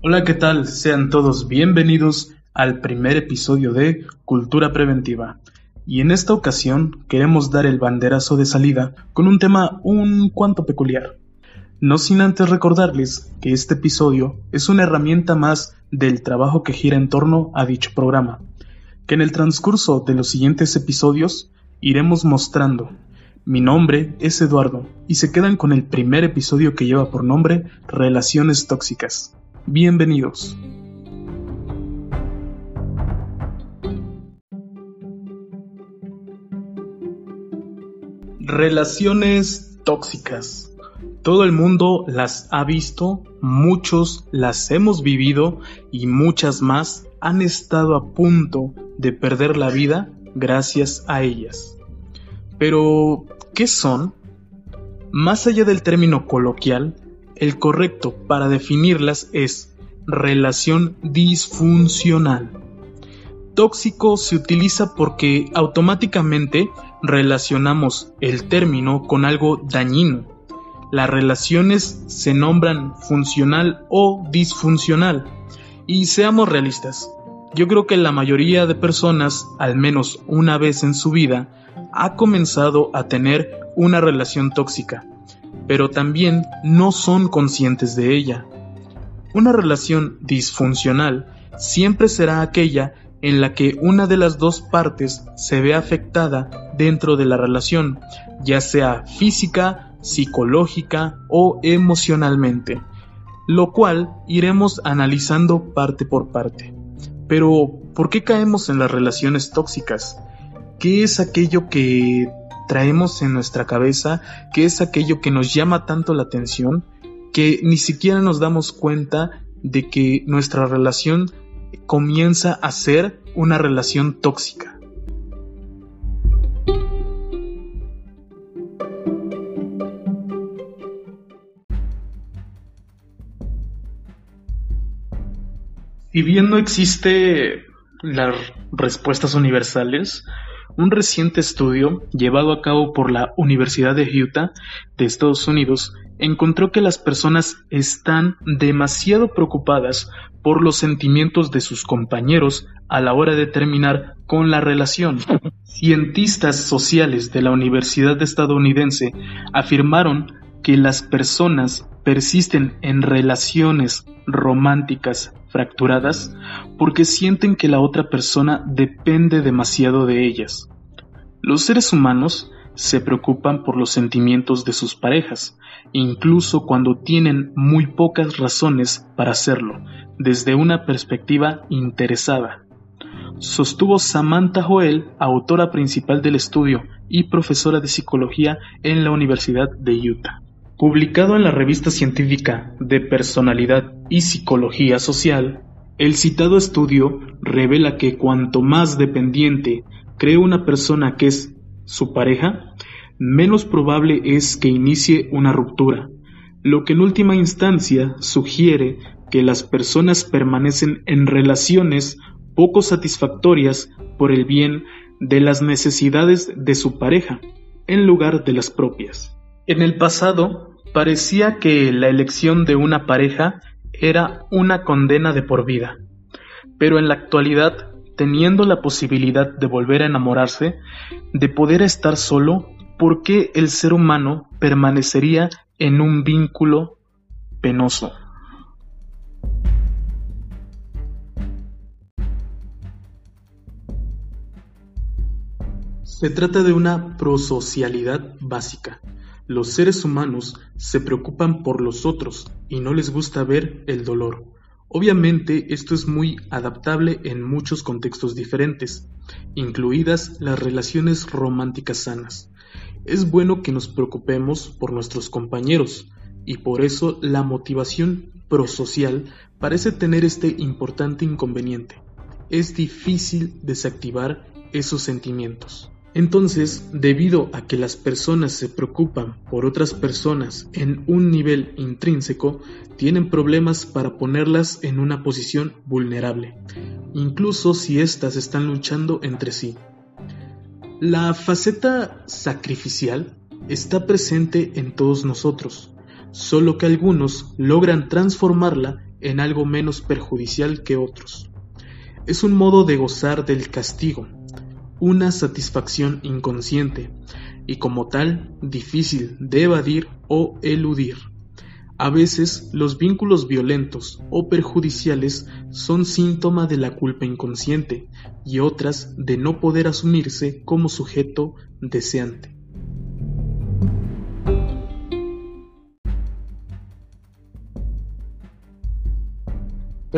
Hola, ¿qué tal? Sean todos bienvenidos al primer episodio de Cultura Preventiva. Y en esta ocasión queremos dar el banderazo de salida con un tema un cuanto peculiar. No sin antes recordarles que este episodio es una herramienta más del trabajo que gira en torno a dicho programa, que en el transcurso de los siguientes episodios iremos mostrando. Mi nombre es Eduardo y se quedan con el primer episodio que lleva por nombre Relaciones Tóxicas. Bienvenidos. Relaciones tóxicas. Todo el mundo las ha visto, muchos las hemos vivido y muchas más han estado a punto de perder la vida gracias a ellas. Pero, ¿qué son? Más allá del término coloquial, el correcto para definirlas es relación disfuncional. Tóxico se utiliza porque automáticamente relacionamos el término con algo dañino. Las relaciones se nombran funcional o disfuncional. Y seamos realistas, yo creo que la mayoría de personas, al menos una vez en su vida, ha comenzado a tener una relación tóxica pero también no son conscientes de ella. Una relación disfuncional siempre será aquella en la que una de las dos partes se ve afectada dentro de la relación, ya sea física, psicológica o emocionalmente, lo cual iremos analizando parte por parte. Pero, ¿por qué caemos en las relaciones tóxicas? ¿Qué es aquello que traemos en nuestra cabeza, que es aquello que nos llama tanto la atención, que ni siquiera nos damos cuenta de que nuestra relación comienza a ser una relación tóxica. Si bien no existe las respuestas universales, un reciente estudio llevado a cabo por la Universidad de Utah de Estados Unidos encontró que las personas están demasiado preocupadas por los sentimientos de sus compañeros a la hora de terminar con la relación. Cientistas sociales de la Universidad estadounidense afirmaron que las personas persisten en relaciones románticas fracturadas porque sienten que la otra persona depende demasiado de ellas. Los seres humanos se preocupan por los sentimientos de sus parejas, incluso cuando tienen muy pocas razones para hacerlo, desde una perspectiva interesada. Sostuvo Samantha Joel, autora principal del estudio y profesora de psicología en la Universidad de Utah. Publicado en la revista científica de Personalidad y Psicología Social, el citado estudio revela que cuanto más dependiente cree una persona que es su pareja, menos probable es que inicie una ruptura, lo que en última instancia sugiere que las personas permanecen en relaciones poco satisfactorias por el bien de las necesidades de su pareja, en lugar de las propias. En el pasado, parecía que la elección de una pareja era una condena de por vida, pero en la actualidad, teniendo la posibilidad de volver a enamorarse, de poder estar solo, ¿por qué el ser humano permanecería en un vínculo penoso? Se trata de una prosocialidad básica, los seres humanos se preocupan por los otros y no les gusta ver el dolor. Obviamente esto es muy adaptable en muchos contextos diferentes, incluidas las relaciones románticas sanas. Es bueno que nos preocupemos por nuestros compañeros y por eso la motivación prosocial parece tener este importante inconveniente. Es difícil desactivar esos sentimientos. Entonces, debido a que las personas se preocupan por otras personas en un nivel intrínseco, tienen problemas para ponerlas en una posición vulnerable, incluso si éstas están luchando entre sí. La faceta sacrificial está presente en todos nosotros, solo que algunos logran transformarla en algo menos perjudicial que otros. Es un modo de gozar del castigo, una satisfacción inconsciente y como tal difícil de evadir o eludir. A veces los vínculos violentos o perjudiciales son síntoma de la culpa inconsciente y otras de no poder asumirse como sujeto deseante.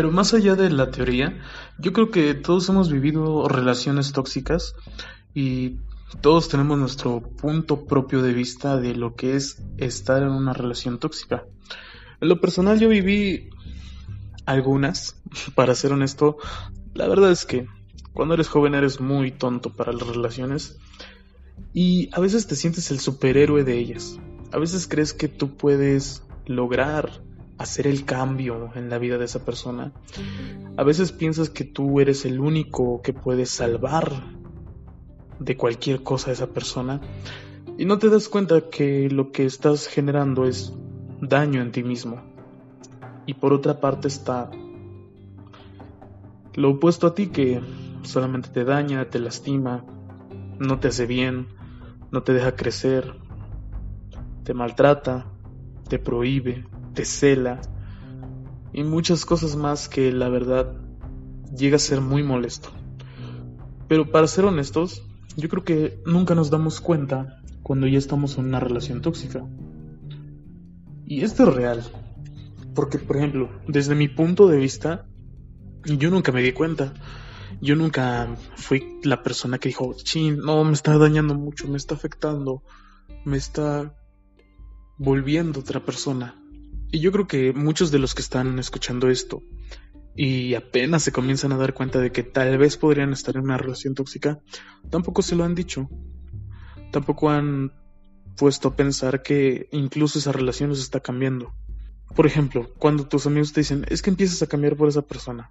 Pero más allá de la teoría, yo creo que todos hemos vivido relaciones tóxicas y todos tenemos nuestro punto propio de vista de lo que es estar en una relación tóxica. En lo personal yo viví algunas, para ser honesto, la verdad es que cuando eres joven eres muy tonto para las relaciones y a veces te sientes el superhéroe de ellas. A veces crees que tú puedes lograr hacer el cambio en la vida de esa persona. A veces piensas que tú eres el único que puede salvar de cualquier cosa a esa persona y no te das cuenta que lo que estás generando es daño en ti mismo. Y por otra parte está lo opuesto a ti que solamente te daña, te lastima, no te hace bien, no te deja crecer, te maltrata, te prohíbe, te cela y muchas cosas más que la verdad llega a ser muy molesto. Pero para ser honestos, yo creo que nunca nos damos cuenta cuando ya estamos en una relación tóxica. Y esto es real. Porque, por ejemplo, desde mi punto de vista, yo nunca me di cuenta. Yo nunca fui la persona que dijo, chin, no, me está dañando mucho, me está afectando, me está volviendo otra persona. Y yo creo que muchos de los que están escuchando esto y apenas se comienzan a dar cuenta de que tal vez podrían estar en una relación tóxica, tampoco se lo han dicho. Tampoco han puesto a pensar que incluso esa relación los está cambiando. Por ejemplo, cuando tus amigos te dicen, es que empiezas a cambiar por esa persona.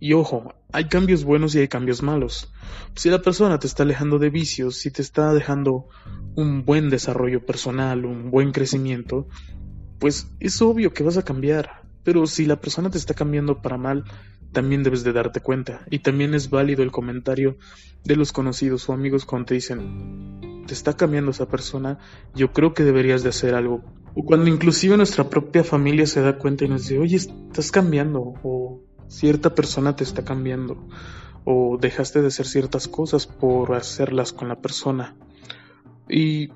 Y ojo, hay cambios buenos y hay cambios malos. Si la persona te está alejando de vicios, si te está dejando un buen desarrollo personal, un buen crecimiento, pues es obvio que vas a cambiar. Pero si la persona te está cambiando para mal, también debes de darte cuenta. Y también es válido el comentario de los conocidos o amigos cuando te dicen, te está cambiando esa persona, yo creo que deberías de hacer algo. O cuando inclusive nuestra propia familia se da cuenta y nos dice, oye, estás cambiando, o cierta persona te está cambiando, o dejaste de hacer ciertas cosas por hacerlas con la persona. Y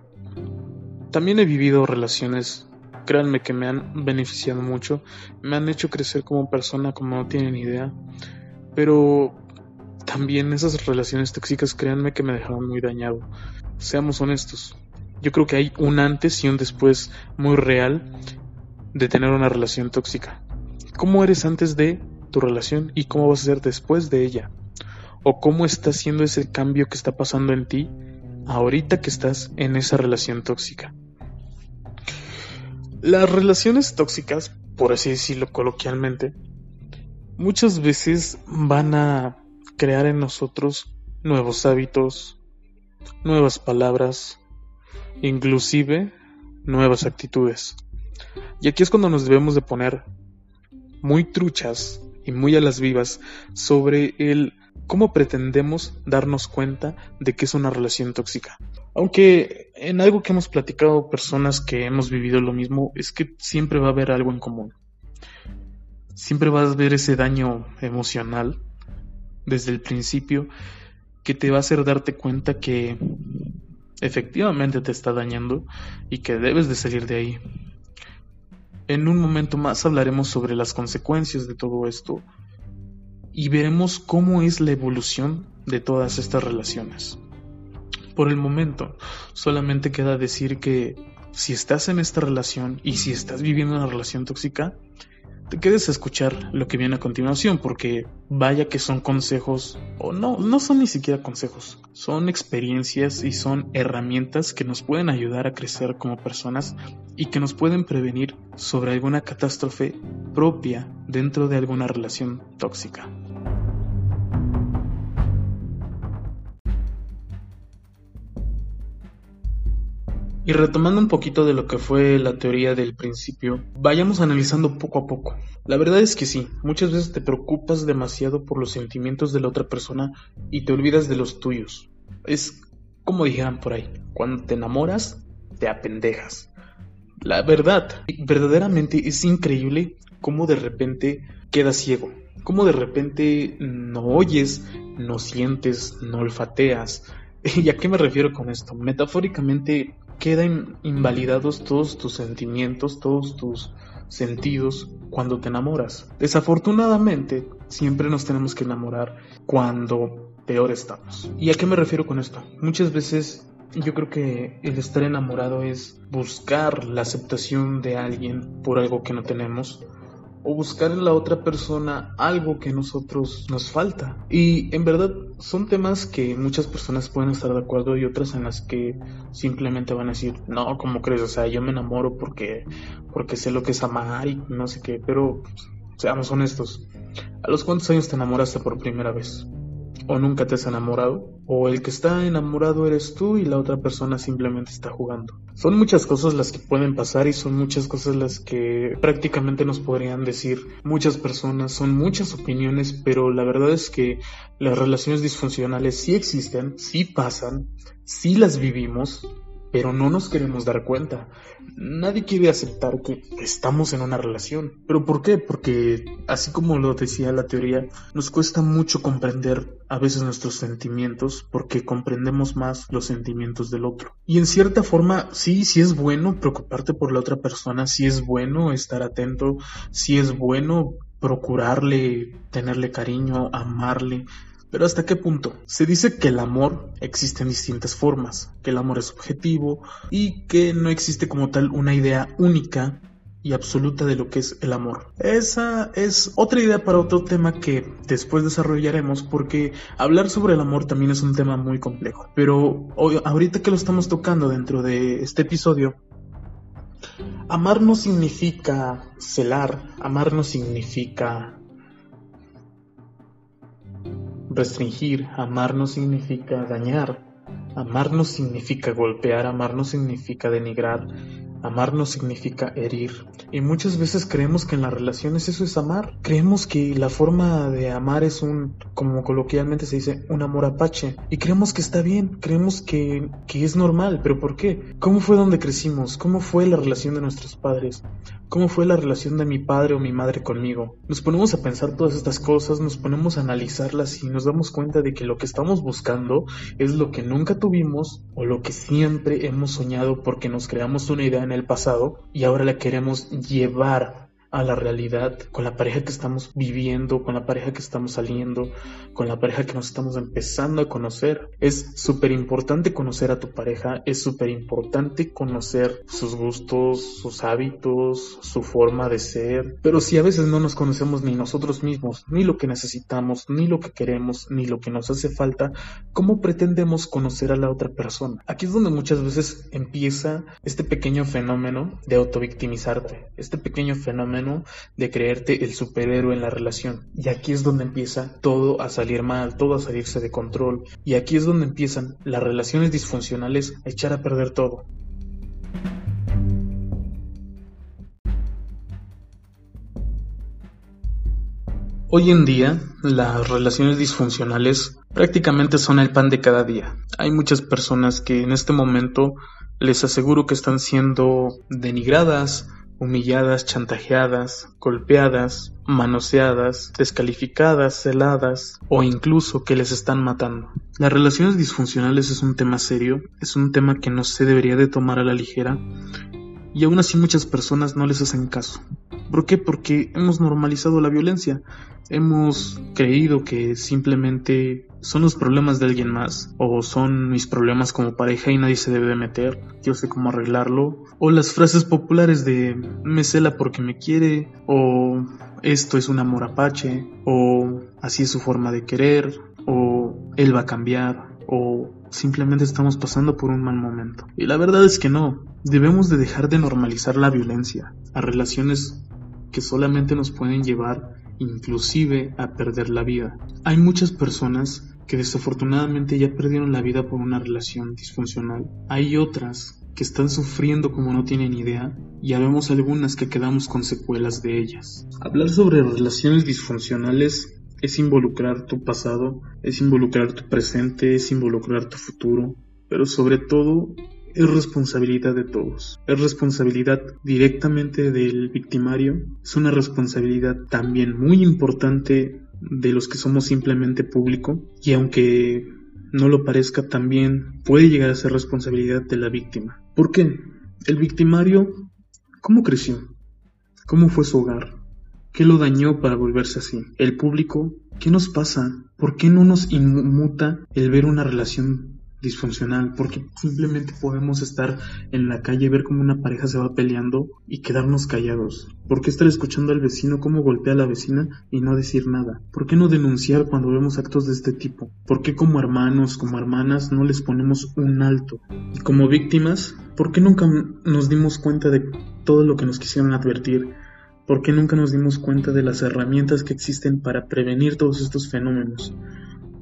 también he vivido relaciones créanme que me han beneficiado mucho, me han hecho crecer como persona como no tienen idea, pero también esas relaciones tóxicas, créanme que me dejaron muy dañado. Seamos honestos, yo creo que hay un antes y un después muy real de tener una relación tóxica. ¿Cómo eres antes de tu relación y cómo vas a ser después de ella? ¿O cómo está siendo ese cambio que está pasando en ti ahorita que estás en esa relación tóxica? Las relaciones tóxicas, por así decirlo coloquialmente, muchas veces van a crear en nosotros nuevos hábitos, nuevas palabras, inclusive nuevas actitudes. Y aquí es cuando nos debemos de poner muy truchas y muy a las vivas sobre el cómo pretendemos darnos cuenta de que es una relación tóxica. Aunque en algo que hemos platicado personas que hemos vivido lo mismo es que siempre va a haber algo en común. Siempre vas a ver ese daño emocional desde el principio que te va a hacer darte cuenta que efectivamente te está dañando y que debes de salir de ahí. En un momento más hablaremos sobre las consecuencias de todo esto y veremos cómo es la evolución de todas estas relaciones. Por el momento, solamente queda decir que si estás en esta relación y si estás viviendo una relación tóxica, te quedes a escuchar lo que viene a continuación, porque vaya que son consejos, o no, no son ni siquiera consejos, son experiencias y son herramientas que nos pueden ayudar a crecer como personas y que nos pueden prevenir sobre alguna catástrofe propia dentro de alguna relación tóxica. Y retomando un poquito de lo que fue la teoría del principio, vayamos analizando poco a poco. La verdad es que sí, muchas veces te preocupas demasiado por los sentimientos de la otra persona y te olvidas de los tuyos. Es como dijeran por ahí, cuando te enamoras, te apendejas. La verdad, verdaderamente es increíble cómo de repente quedas ciego, cómo de repente no oyes, no sientes, no olfateas. ¿Y a qué me refiero con esto? Metafóricamente quedan invalidados todos tus sentimientos, todos tus sentidos cuando te enamoras. Desafortunadamente, siempre nos tenemos que enamorar cuando peor estamos. ¿Y a qué me refiero con esto? Muchas veces yo creo que el estar enamorado es buscar la aceptación de alguien por algo que no tenemos o buscar en la otra persona algo que nosotros nos falta. Y en verdad son temas que muchas personas pueden estar de acuerdo y otras en las que simplemente van a decir, no, ¿cómo crees? O sea, yo me enamoro porque, porque sé lo que es amar y no sé qué, pero seamos honestos. ¿A los cuántos años te enamoraste por primera vez? O nunca te has enamorado, o el que está enamorado eres tú y la otra persona simplemente está jugando. Son muchas cosas las que pueden pasar y son muchas cosas las que prácticamente nos podrían decir muchas personas, son muchas opiniones, pero la verdad es que las relaciones disfuncionales sí existen, sí pasan, sí las vivimos pero no nos queremos dar cuenta. Nadie quiere aceptar que estamos en una relación. ¿Pero por qué? Porque, así como lo decía la teoría, nos cuesta mucho comprender a veces nuestros sentimientos porque comprendemos más los sentimientos del otro. Y en cierta forma, sí, sí es bueno preocuparte por la otra persona, sí es bueno estar atento, sí es bueno procurarle, tenerle cariño, amarle, pero ¿hasta qué punto? Se dice que el amor existe en distintas formas, que el amor es subjetivo y que no existe como tal una idea única y absoluta de lo que es el amor. Esa es otra idea para otro tema que después desarrollaremos porque hablar sobre el amor también es un tema muy complejo. Pero hoy, ahorita que lo estamos tocando dentro de este episodio, amar no significa celar, amar no significa Restringir, amar no significa dañar, amar no significa golpear, amar no significa denigrar, Amar no significa herir. Y muchas veces creemos que en las relaciones eso es amar. Creemos que la forma de amar es un, como coloquialmente se dice, un amor apache. Y creemos que está bien, creemos que, que es normal. ¿Pero por qué? ¿Cómo fue donde crecimos? ¿Cómo fue la relación de nuestros padres? ¿Cómo fue la relación de mi padre o mi madre conmigo? Nos ponemos a pensar todas estas cosas, nos ponemos a analizarlas y nos damos cuenta de que lo que estamos buscando es lo que nunca tuvimos o lo que siempre hemos soñado porque nos creamos una idea en el pasado y ahora la queremos llevar a la realidad con la pareja que estamos viviendo, con la pareja que estamos saliendo, con la pareja que nos estamos empezando a conocer. Es súper importante conocer a tu pareja, es súper importante conocer sus gustos, sus hábitos, su forma de ser. Pero si a veces no nos conocemos ni nosotros mismos, ni lo que necesitamos, ni lo que queremos, ni lo que nos hace falta, ¿cómo pretendemos conocer a la otra persona? Aquí es donde muchas veces empieza este pequeño fenómeno de autovictimizarte, este pequeño fenómeno de creerte el superhéroe en la relación. Y aquí es donde empieza todo a salir mal, todo a salirse de control. Y aquí es donde empiezan las relaciones disfuncionales a echar a perder todo. Hoy en día, las relaciones disfuncionales prácticamente son el pan de cada día. Hay muchas personas que en este momento les aseguro que están siendo denigradas, humilladas, chantajeadas, golpeadas, manoseadas, descalificadas, celadas o incluso que les están matando. Las relaciones disfuncionales es un tema serio, es un tema que no se debería de tomar a la ligera y aún así muchas personas no les hacen caso. ¿Por qué? Porque hemos normalizado la violencia. Hemos creído que simplemente son los problemas de alguien más o son mis problemas como pareja y nadie se debe meter. Yo sé cómo arreglarlo. O las frases populares de me cela porque me quiere o esto es un amor apache o así es su forma de querer o él va a cambiar o simplemente estamos pasando por un mal momento. Y la verdad es que no, debemos de dejar de normalizar la violencia a relaciones que solamente nos pueden llevar inclusive a perder la vida. Hay muchas personas que desafortunadamente ya perdieron la vida por una relación disfuncional. Hay otras que están sufriendo como no tienen idea y habemos algunas que quedamos con secuelas de ellas. Hablar sobre relaciones disfuncionales es involucrar tu pasado, es involucrar tu presente, es involucrar tu futuro, pero sobre todo es responsabilidad de todos. Es responsabilidad directamente del victimario, es una responsabilidad también muy importante de los que somos simplemente público y aunque no lo parezca también puede llegar a ser responsabilidad de la víctima. ¿Por qué? El victimario, ¿cómo creció? ¿Cómo fue su hogar? ¿Qué lo dañó para volverse así? El público, ¿qué nos pasa? ¿Por qué no nos inmuta el ver una relación disfuncional? Porque simplemente podemos estar en la calle, ver cómo una pareja se va peleando y quedarnos callados. ¿Por qué estar escuchando al vecino cómo golpea a la vecina y no decir nada? ¿Por qué no denunciar cuando vemos actos de este tipo? ¿Por qué como hermanos, como hermanas no les ponemos un alto? Y como víctimas, ¿por qué nunca nos dimos cuenta de todo lo que nos quisieron advertir? ¿Por qué nunca nos dimos cuenta de las herramientas que existen para prevenir todos estos fenómenos?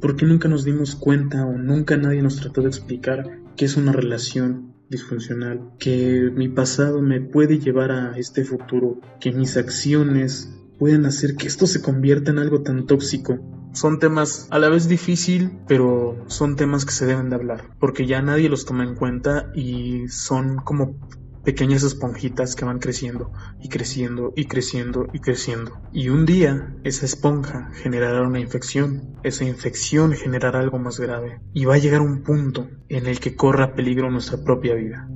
¿Por qué nunca nos dimos cuenta o nunca nadie nos trató de explicar qué es una relación disfuncional? Que mi pasado me puede llevar a este futuro, que mis acciones pueden hacer que esto se convierta en algo tan tóxico. Son temas a la vez difícil, pero son temas que se deben de hablar, porque ya nadie los toma en cuenta y son como pequeñas esponjitas que van creciendo y creciendo y creciendo y creciendo. Y un día esa esponja generará una infección, esa infección generará algo más grave y va a llegar un punto en el que corra peligro nuestra propia vida.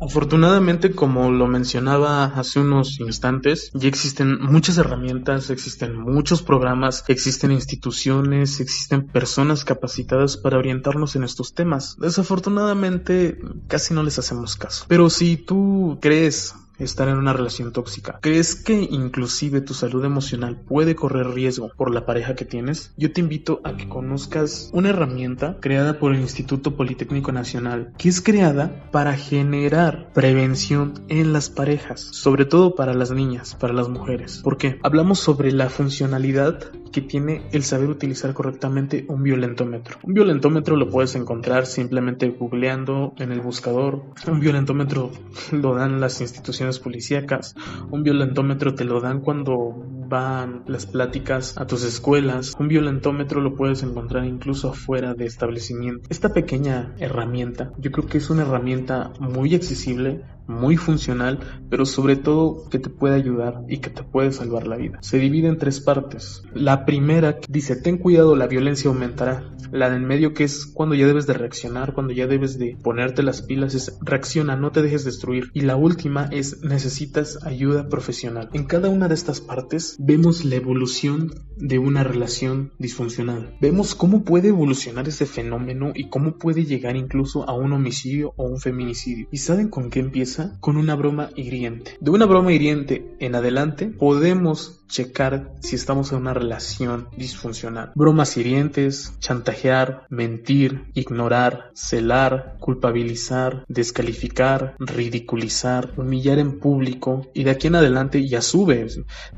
Afortunadamente, como lo mencionaba hace unos instantes, ya existen muchas herramientas, existen muchos programas, existen instituciones, existen personas capacitadas para orientarnos en estos temas. Desafortunadamente, casi no les hacemos caso. Pero si tú crees estar en una relación tóxica. ¿Crees que inclusive tu salud emocional puede correr riesgo por la pareja que tienes? Yo te invito a que conozcas una herramienta creada por el Instituto Politécnico Nacional, que es creada para generar prevención en las parejas, sobre todo para las niñas, para las mujeres. porque Hablamos sobre la funcionalidad que tiene el saber utilizar correctamente un violentómetro. Un violentómetro lo puedes encontrar simplemente googleando en el buscador. Un violentómetro lo dan las instituciones policíacas. Un violentómetro te lo dan cuando van las pláticas a tus escuelas. Un violentómetro lo puedes encontrar incluso afuera de establecimiento. Esta pequeña herramienta, yo creo que es una herramienta muy accesible, muy funcional, pero sobre todo que te puede ayudar y que te puede salvar la vida. Se divide en tres partes. La primera dice, ten cuidado, la violencia aumentará. La del medio que es cuando ya debes de reaccionar, cuando ya debes de ponerte las pilas, es reacciona, no te dejes destruir. Y la última es necesitas ayuda profesional. En cada una de estas partes vemos la evolución de una relación disfuncional. Vemos cómo puede evolucionar ese fenómeno y cómo puede llegar incluso a un homicidio o un feminicidio. ¿Y saben con qué empieza? Con una broma hiriente. De una broma hiriente en adelante podemos checar si estamos en una relación disfuncional. Bromas hirientes, chantajear, mentir, ignorar, celar, culpabilizar, descalificar, ridiculizar, humillar en público y de aquí en adelante ya sube.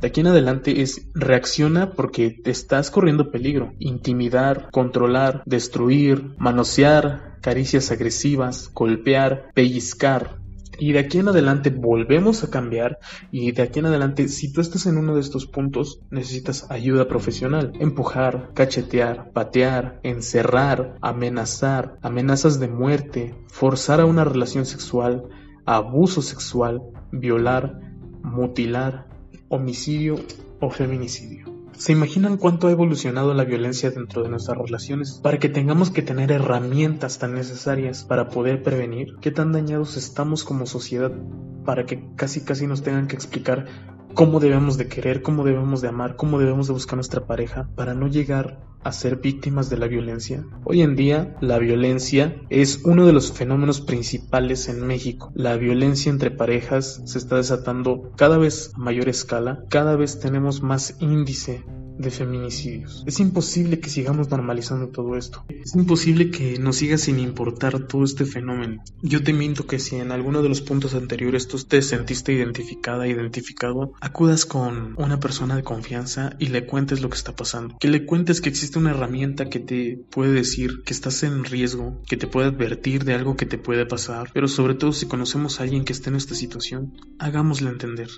De aquí en adelante es reacciona porque te estás corriendo peligro. Intimidar, controlar, destruir, manosear, caricias agresivas, golpear, pellizcar, y de aquí en adelante volvemos a cambiar y de aquí en adelante si tú estás en uno de estos puntos necesitas ayuda profesional. Empujar, cachetear, patear, encerrar, amenazar, amenazas de muerte, forzar a una relación sexual, abuso sexual, violar, mutilar, homicidio o feminicidio. ¿Se imaginan cuánto ha evolucionado la violencia dentro de nuestras relaciones para que tengamos que tener herramientas tan necesarias para poder prevenir? ¿Qué tan dañados estamos como sociedad para que casi casi nos tengan que explicar cómo debemos de querer, cómo debemos de amar, cómo debemos de buscar nuestra pareja para no llegar a ser víctimas de la violencia. Hoy en día la violencia es uno de los fenómenos principales en México. La violencia entre parejas se está desatando cada vez a mayor escala, cada vez tenemos más índice de feminicidios. Es imposible que sigamos normalizando todo esto. Es imposible que nos siga sin importar todo este fenómeno. Yo te miento que si en alguno de los puntos anteriores tú te sentiste identificada, identificado, acudas con una persona de confianza y le cuentes lo que está pasando. Que le cuentes que existe una herramienta que te puede decir que estás en riesgo, que te puede advertir de algo que te puede pasar, pero sobre todo si conocemos a alguien que esté en esta situación, hagámosle entender.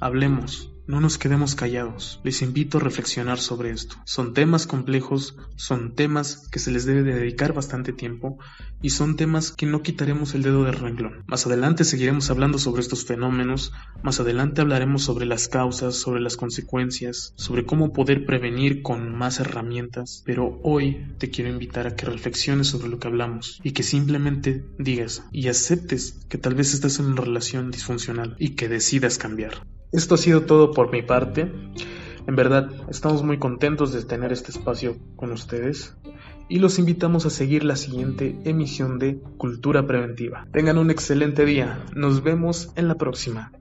Hablemos, no nos quedemos callados. Les invito a reflexionar sobre esto. Son temas complejos, son temas que se les debe dedicar bastante tiempo y son temas que no quitaremos el dedo del renglón. Más adelante seguiremos hablando sobre estos fenómenos, más adelante hablaremos sobre las causas, sobre las consecuencias, sobre cómo poder prevenir con más herramientas, pero hoy te quiero invitar a que reflexiones sobre lo que hablamos y que simplemente digas y aceptes que tal vez estás en una relación disfuncional y que decidas cambiar. Esto ha sido todo por mi parte. En verdad, estamos muy contentos de tener este espacio con ustedes y los invitamos a seguir la siguiente emisión de Cultura Preventiva. Tengan un excelente día. Nos vemos en la próxima.